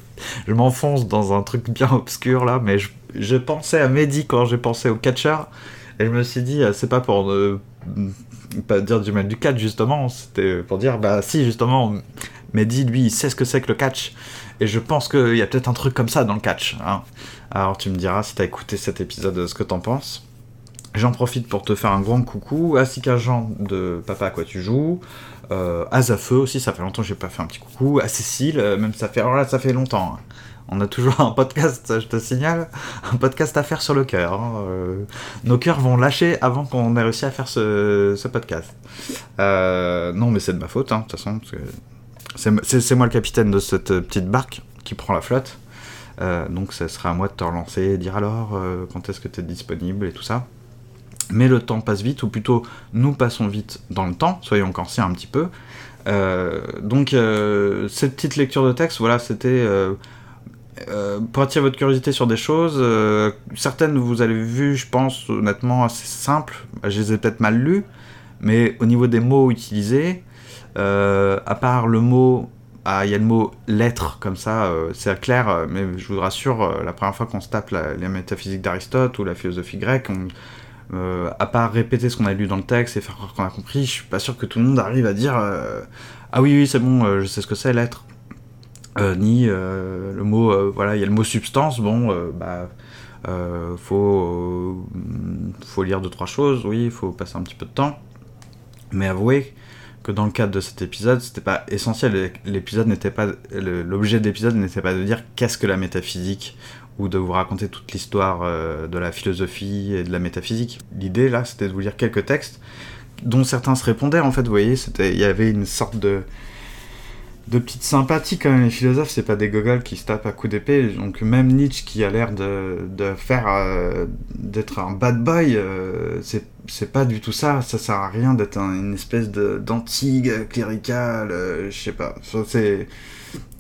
Speaker 1: je m'enfonce dans un truc bien obscur là, mais je, je pensais à Mehdi quand j'ai pensé au catcher. Et je me suis dit, euh, c'est pas pour ne pas dire du mal du catch justement, c'était pour dire, bah si justement, Mehdi lui il sait ce que c'est que le catch. Et je pense qu'il y a peut-être un truc comme ça dans le catch. Hein. Alors tu me diras si t'as écouté cet épisode ce que t'en penses. J'en profite pour te faire un grand coucou à Sika Jean de Papa à quoi tu joues, euh, à Zafeu aussi, ça fait longtemps que j'ai pas fait un petit coucou, à Cécile, euh, même ça fait, fait longtemps. Hein. On a toujours un podcast, je te signale, un podcast à faire sur le cœur. Hein. Euh, nos cœurs vont lâcher avant qu'on ait réussi à faire ce, podcast. Euh, non, mais c'est de ma faute, hein, de toute façon. C'est moi le capitaine de cette petite barque qui prend la flotte. Donc ça sera à moi de te relancer et dire alors quand est-ce que tu es disponible et tout ça. Mais le temps passe vite, ou plutôt nous passons vite dans le temps, soyons conscients un petit peu. donc cette petite lecture de texte, voilà, c'était euh, pour attirer votre curiosité sur des choses, euh, certaines vous avez vu, je pense, honnêtement, assez simples. Je les ai peut-être mal lues, mais au niveau des mots utilisés, euh, à part le mot, ah, il y a le mot lettre comme ça, c'est clair, mais je vous rassure, la première fois qu'on se tape la, la métaphysique d'Aristote ou la philosophie grecque, à part répéter ce qu'on a lu dans le texte et faire croire qu'on a compris, je suis pas sûr que tout le monde arrive à dire ah oui oui c'est bon, je sais ce que c'est. Euh, ni euh, le mot, euh, voilà, il y a le mot substance, bon, bah, faut, faut lire deux, trois choses, oui, faut passer un petit peu de temps, mais avouez que dans le cadre de cet épisode, c'était pas essentiel, l'épisode n'était pas, l'objet de l'épisode n'était pas de dire qu'est-ce que la métaphysique, ou de vous raconter toute l'histoire de la philosophie et de la métaphysique. L'idée là, c'était de vous lire quelques textes dont certains se répondaient en fait, vous voyez, il y avait une sorte de de petites sympathies quand même. Les philosophes, c'est pas des gogoles qui se tapent à coups d'épée. Donc même Nietzsche qui a l'air de, de faire euh, d'être un bad boy, euh, c'est pas du tout ça. Ça sert à rien d'être une espèce de d'anti-clérical. Euh, je sais pas. C'est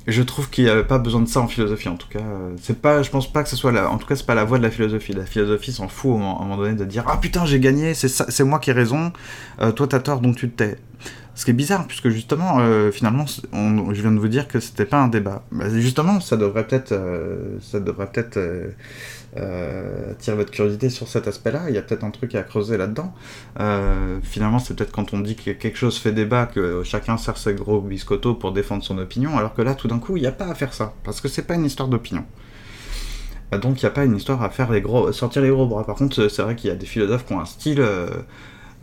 Speaker 1: je trouve qu'il n'y avait pas besoin de ça en philosophie en tout cas. C'est pas, je pense pas que ce soit la, en tout cas c'est pas la voie de la philosophie. La philosophie s'en fout à un moment donné de dire ah putain j'ai gagné, c'est moi qui ai raison, toi t'as tort donc tu te tais. Ce qui est bizarre, puisque justement, euh, finalement, je viens de vous dire que c'était pas un débat. Bah, justement, ça devrait peut-être, euh, ça devrait peut-être euh, votre curiosité sur cet aspect-là. Il y a peut-être un truc à creuser là-dedans. finalement, c'est peut-être quand on dit que quelque chose fait débat que chacun sert ses gros biscottos pour défendre son opinion, alors que là, tout d'un coup, il n'y a pas à faire ça, parce que c'est pas une histoire d'opinion. Donc, il n'y a pas une histoire à faire les gros, sortir les gros bras. Par contre, c'est vrai qu'il y a des philosophes qui ont un style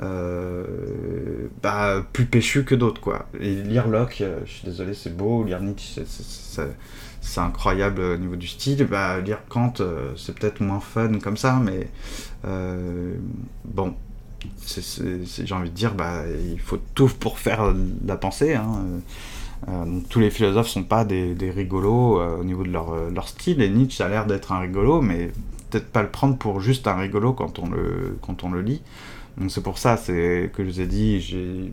Speaker 1: euh, bah, plus péchu que d'autres, quoi. Et lire Locke, euh, je suis désolé, c'est beau, lire Nietzsche, c'est incroyable au niveau du style. Bah, lire Kant, c'est peut-être moins fun comme ça, mais bon, j'ai envie de dire, bah, il faut tout pour faire la pensée. Hein. tous les philosophes sont pas des, rigolos au niveau de leur, style, et Nietzsche a l'air d'être un rigolo, mais peut-être pas le prendre pour juste un rigolo quand on le, quand on le lit. Donc c'est pour ça c'est que je vous ai dit, j'ai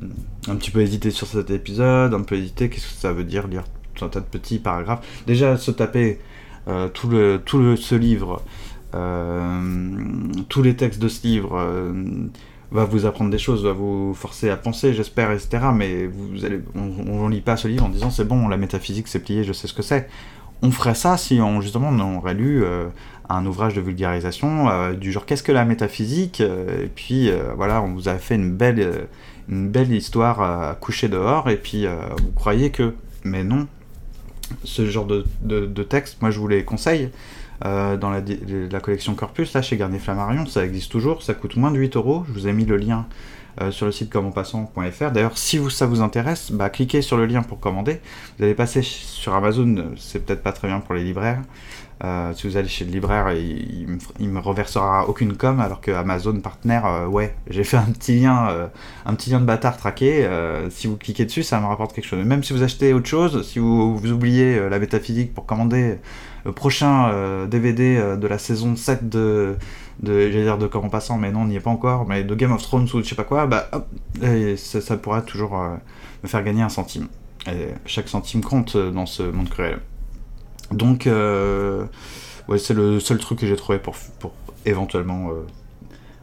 Speaker 1: un petit peu hésité sur cet épisode, un peu hésité, qu'est-ce que ça veut dire lire un tas de petits paragraphes. Déjà se taper euh, tout, le, tout ce livre, euh, tous les textes de ce livre, euh, va vous apprendre des choses, va vous forcer à penser, j'espère, etc. Mais on ne lit pas ce livre en disant c'est bon, la métaphysique c'est plié, je sais ce que c'est. On ferait ça si on justement on aurait lu un ouvrage de vulgarisation du genre qu'est-ce que la métaphysique et puis voilà on vous a fait une belle une belle histoire à coucher dehors et puis vous croyez que mais non ce genre de, texte moi je vous les conseille dans la, collection Corpus là chez Garnier Flammarion ça existe toujours ça coûte moins de 8 euros je vous ai mis le lien sur le site commentpassant.fr. D'ailleurs, si ça vous intéresse, bah, cliquez sur le lien pour commander. Vous allez passer sur Amazon, c'est peut-être pas très bien pour les libraires. Euh, si vous allez chez le libraire, il, me reversera aucune com, alors que Amazon partenaire, euh, ouais, j'ai fait un petit lien, euh, un petit lien de bâtard traqué. si vous cliquez dessus, ça me rapporte quelque chose. Même si vous achetez autre chose, si vous, oubliez la métaphysique pour commander le prochain DVD de la saison 7 de, de dire de Comment Passant, mais non, on n'y est pas encore, mais de Game of Thrones ou je sais pas quoi, bah ça, ça pourrait toujours me faire gagner un centime. Et chaque centime compte dans ce monde cruel. Donc, euh, ouais, c'est le seul truc que j'ai trouvé pour, pour éventuellement. Euh,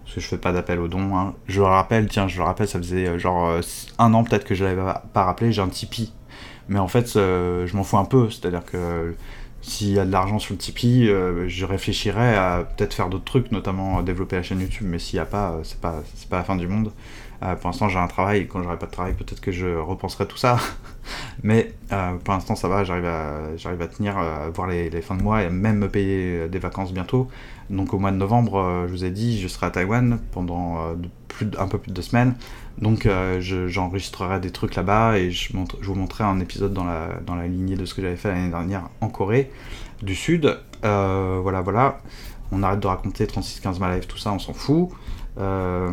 Speaker 1: parce que je fais pas d'appel aux dons. Hein. Je le rappelle, tiens, je le rappelle, ça faisait euh, genre un an peut-être que je l'avais pas rappelé, j'ai un Tipeee. Mais en fait, je m'en fous un peu. C'est-à-dire que s'il y a de l'argent sur le Tipeee, je réfléchirais à peut-être faire d'autres trucs, notamment développer la chaîne YouTube. Mais s'il n'y a pas, c'est pas, pas la fin du monde. Euh, pour l'instant, j'ai un travail, quand j'aurai pas de travail, peut-être que je repenserai tout ça. Mais euh, pour l'instant, ça va, j'arrive à, tenir, à voir les, fins de mois et même me payer des vacances bientôt. Donc au mois de novembre, euh, je vous ai dit, je serai à Taïwan pendant un peu plus de deux semaines. Donc j'enregistrerai des trucs là-bas et je, vous montrerai un épisode dans la, dans la lignée de ce que j'avais fait l'année dernière en Corée du Sud. voilà, voilà. On arrête de raconter 36-15 ma live, tout ça, on s'en fout. Euh,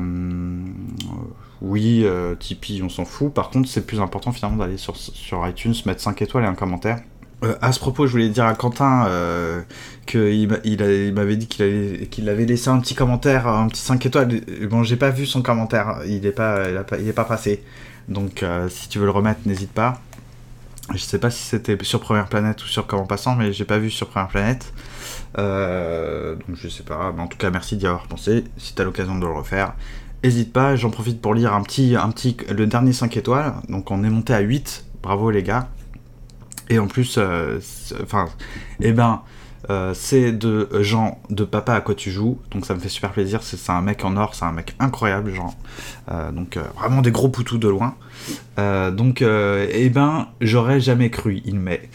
Speaker 1: oui, euh, Tipeee, on s'en fout. Par contre, c'est plus important finalement d'aller sur, sur iTunes, mettre 5 étoiles et un commentaire. Euh, à ce propos, je voulais dire à Quentin euh, qu'il il, m'avait dit qu'il avait laissé un petit commentaire, un petit 5 étoiles. Bon, j'ai pas vu son commentaire, il est pas, il, pas passé. Donc, si tu veux le remettre, n'hésite pas. Je sais pas si c'était sur Première Planète ou sur Comment Passant, mais j'ai pas vu sur Première Planète. Euh, donc je sais pas, mais en tout cas merci d'y avoir pensé. Si t'as l'occasion de le refaire, n'hésite pas. J'en profite pour lire un petit, un petit, le dernier 5 étoiles. Donc on est monté à 8. Bravo les gars. Et en plus, euh, enfin, eh ben, euh, c'est de Jean de Papa à quoi tu joues, donc ça me fait super plaisir. C'est un mec en or, c'est un mec incroyable, Jean. donc vraiment des gros poutous de loin. donc, eh ben, j'aurais jamais cru, il met.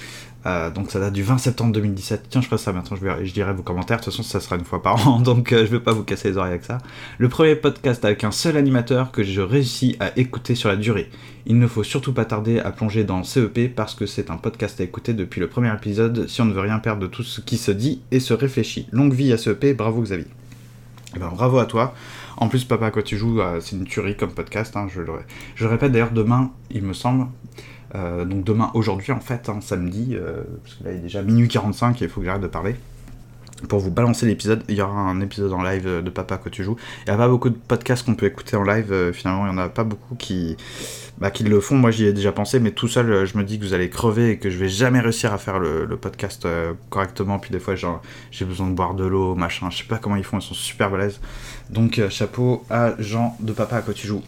Speaker 1: Euh, donc ça date du 20 septembre 2017. Tiens, je ferai ça maintenant, je, je dirai vos commentaires. De toute façon, ça sera une fois par an, donc euh, je vais pas vous casser les oreilles avec ça. Le premier podcast avec un seul animateur que je réussis à écouter sur la durée. Il ne faut surtout pas tarder à plonger dans CEP parce que c'est un podcast à écouter depuis le premier épisode si on ne veut rien perdre de tout ce qui se dit et se réfléchit. Longue vie à CEP, bravo Xavier. Eh ben, bravo à toi. En plus, Papa, quoi tu joues, euh, c'est une tuerie comme podcast. Hein, je, je le répète d'ailleurs demain, il me semble. Euh, donc demain, aujourd'hui en fait, hein, samedi, euh, parce que là il est déjà minuit 45 et il faut que j'arrête de parler. Pour vous balancer l'épisode, il y aura un épisode en live de Papa que tu joues. Il n'y a pas beaucoup de podcasts qu'on peut écouter en live, euh, finalement, il n'y en a pas beaucoup qui, bah, qui le font. Moi j'y ai déjà pensé, mais tout seul, je me dis que vous allez crever et que je vais jamais réussir à faire le, podcast correctement. Puis des fois, j'ai besoin de boire de l'eau, machin. Je sais pas comment ils font, ils sont super balèzes. Donc chapeau à Jean de Papa que tu joues.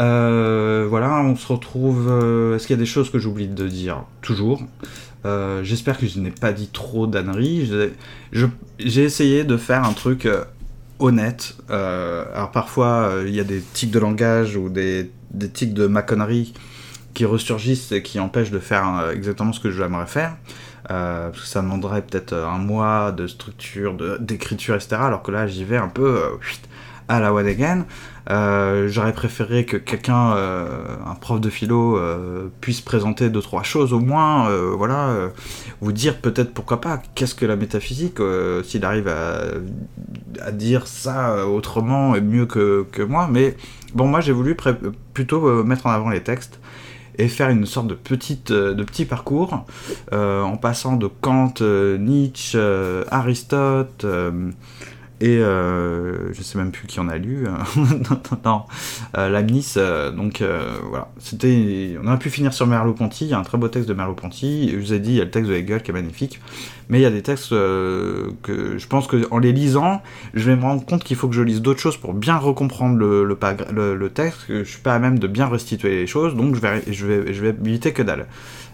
Speaker 1: Euh, voilà, on se retrouve. Euh, est-ce qu'il y a des choses que j'oublie de dire Toujours. Euh, j'espère que je n'ai pas dit trop d'âneries. J'ai essayé de faire un truc honnête. alors parfois, il y a des tics de langage ou des, tics de maconnerie qui ressurgissent et qui empêchent de faire exactement ce que j'aimerais faire. parce que ça demanderait peut-être un mois de structure, d'écriture, etc. Alors que là, j'y vais un peu à la One Again. Euh, j'aurais préféré que quelqu'un, euh, un prof de philo, euh, puisse présenter deux trois choses au moins, voilà, vous dire peut-être pourquoi pas, qu'est-ce que la métaphysique, s'il arrive à, dire ça autrement et mieux que, que moi. Mais bon, moi j'ai voulu plutôt mettre en avant les textes et faire une sorte de petite de petit parcours en passant de Kant, Nietzsche, Aristote et euh, je sais même plus qui en a lu. Hein. non, euh, Lamnis. Euh, donc euh, voilà, c'était. On aurait pu finir sur Merleau-Ponty. Il y a un très beau texte de Merleau-Ponty. Je vous ai dit, il y a le texte de Hegel qui est magnifique. Mais il y a des textes que je pense qu'en les lisant, je vais me rendre compte qu'il faut que je lise d'autres choses pour bien recomprendre le, le, texte. Je suis pas à même de bien restituer les choses, donc je vais, je vais, je vais éviter que dalle.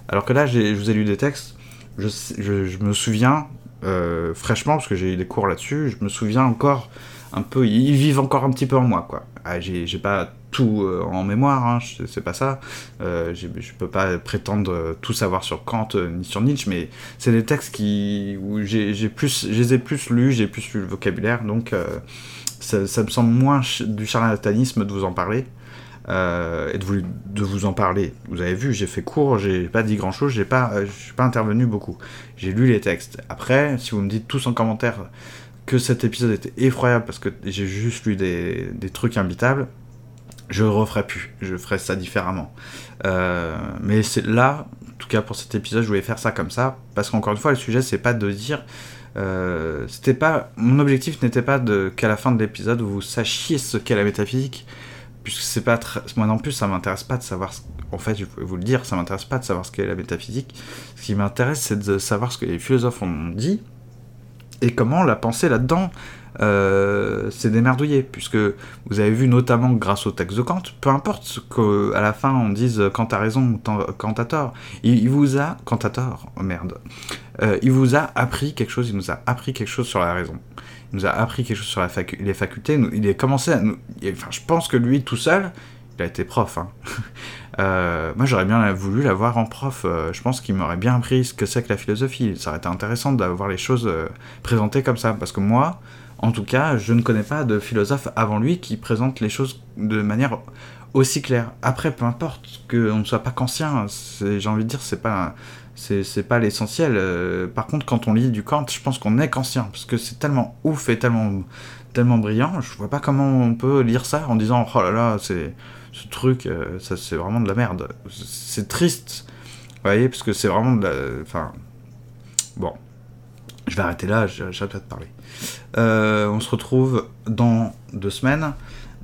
Speaker 1: Alors que là, je vous ai lu des textes. Je, je me souviens euh, fraîchement, parce que j'ai eu des cours là-dessus, je me souviens encore un peu, ils vivent encore un petit peu en moi, quoi. Ah, j'ai pas tout euh, en mémoire, hein, c'est pas ça. Euh, je peux pas prétendre tout savoir sur Kant ni sur Nietzsche, mais c'est des textes qui, où j'ai plus, je les ai plus lus, j'ai plus lu le vocabulaire, donc ça, me semble moins du charlatanisme de vous en parler. Euh, et de vous, de vous, en parler. Vous avez vu, j'ai fait court, j'ai pas dit grand chose, j'ai pas, euh, je suis pas intervenu beaucoup. J'ai lu les textes. Après, si vous me dites tous en commentaire que cet épisode était effroyable parce que j'ai juste lu des, des, trucs imbitables, je le referai plus. Je ferai ça différemment. Euh, mais c'est là, en tout cas pour cet épisode, je voulais faire ça comme ça parce qu'encore une fois, le sujet c'est pas de dire. c'était pas mon objectif n'était pas de qu'à la fin de l'épisode vous sachiez ce qu'est la métaphysique puisque c'est pas moi non plus ça m'intéresse pas de savoir en fait je vais vous le dire ça m'intéresse pas de savoir ce qu'est la métaphysique. Ce qui m'intéresse c'est de savoir ce que les philosophes ont dit et comment la pensée là-dedans. Euh, s'est démerdouillée puisque vous avez vu notamment grâce au texte de Kant peu importe ce qu'à la fin on dise Kant a raison ou Kant a tort il, vous a Kant a tort oh merde euh, il vous a appris quelque chose il nous a appris quelque chose sur la raison nous a appris quelque chose sur les facultés. Il a commencé à nous. Enfin, je pense que lui, tout seul, il a été prof. Hein. Euh, moi, j'aurais bien voulu l'avoir en prof. Euh, je pense qu'il m'aurait bien appris ce que c'est que la philosophie. Ça aurait été intéressant d'avoir les choses euh, présentées comme ça. Parce que moi, en tout cas, je ne connais pas de philosophe avant lui qui présente les choses de manière aussi claire. Après, peu importe qu'on ne soit pas qu'ancien, j'ai envie de dire, c'est pas c'est pas l'essentiel. Euh, par contre, quand on lit du Kant, je pense qu'on est conscient, parce que c'est tellement ouf et tellement, tellement brillant, je vois pas comment on peut lire ça en disant oh là là, c'est ce truc, euh, ça c'est vraiment de la merde. C'est triste, vous voyez, parce que c'est vraiment de la. Enfin. Bon. Je vais arrêter là, j'arrête pas de parler. Euh, on se retrouve dans deux semaines.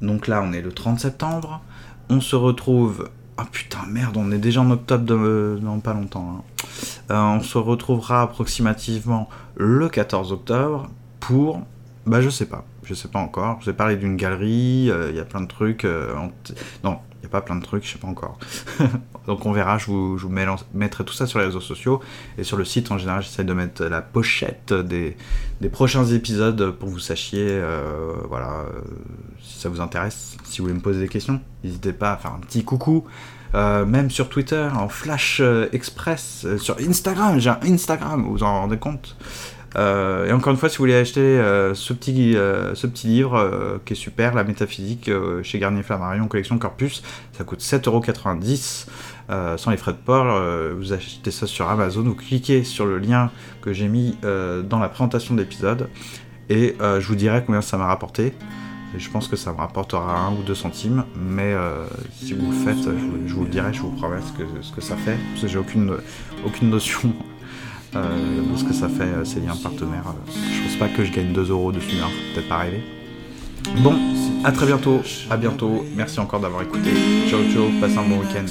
Speaker 1: Donc là, on est le 30 septembre. On se retrouve ah putain, merde, on est déjà en octobre de... dans pas longtemps. Hein. Euh, on se retrouvera approximativement le 14 octobre pour. Bah, je sais pas. Je sais pas encore. Je vous ai parlé d'une galerie, euh, il y a plein de trucs. Euh, non, il n'y a pas plein de trucs, je sais pas encore. Donc on verra, je vous, je mettrai tout ça sur les réseaux sociaux. Et sur le site, en général, j'essaie de mettre la pochette des, prochains épisodes pour que vous sachiez, voilà, si ça vous intéresse, si vous voulez me poser des questions, n'hésitez pas à faire un petit coucou. Euh, même sur Twitter, en Flash euh, Express, euh, sur Instagram, j'ai un Instagram, vous vous en rendez compte? Et encore une fois, si vous voulez acheter ce, petit, ce petit livre qui est super, La métaphysique chez Garnier Flammarion, collection Corpus, ça coûte 7,90€ sans les frais de port. vous achetez ça sur Amazon, vous cliquez sur le lien que j'ai mis dans la présentation de l'épisode. Et je vous dirai combien ça m'a rapporté. Je pense que ça me rapportera un ou deux centimes, mais euh, si vous le faites, je, vous le dirai, je vous promets ce que, ce que ça fait, parce que j'ai aucune, aucune notion euh, ce que ça fait euh, ces liens partenaires. Je pense pas que je gagne 2 euros dessus, hein, peut-être pas rêver. Bon, à très bientôt, à bientôt, merci encore d'avoir écouté. Ciao ciao, passez un bon week-end.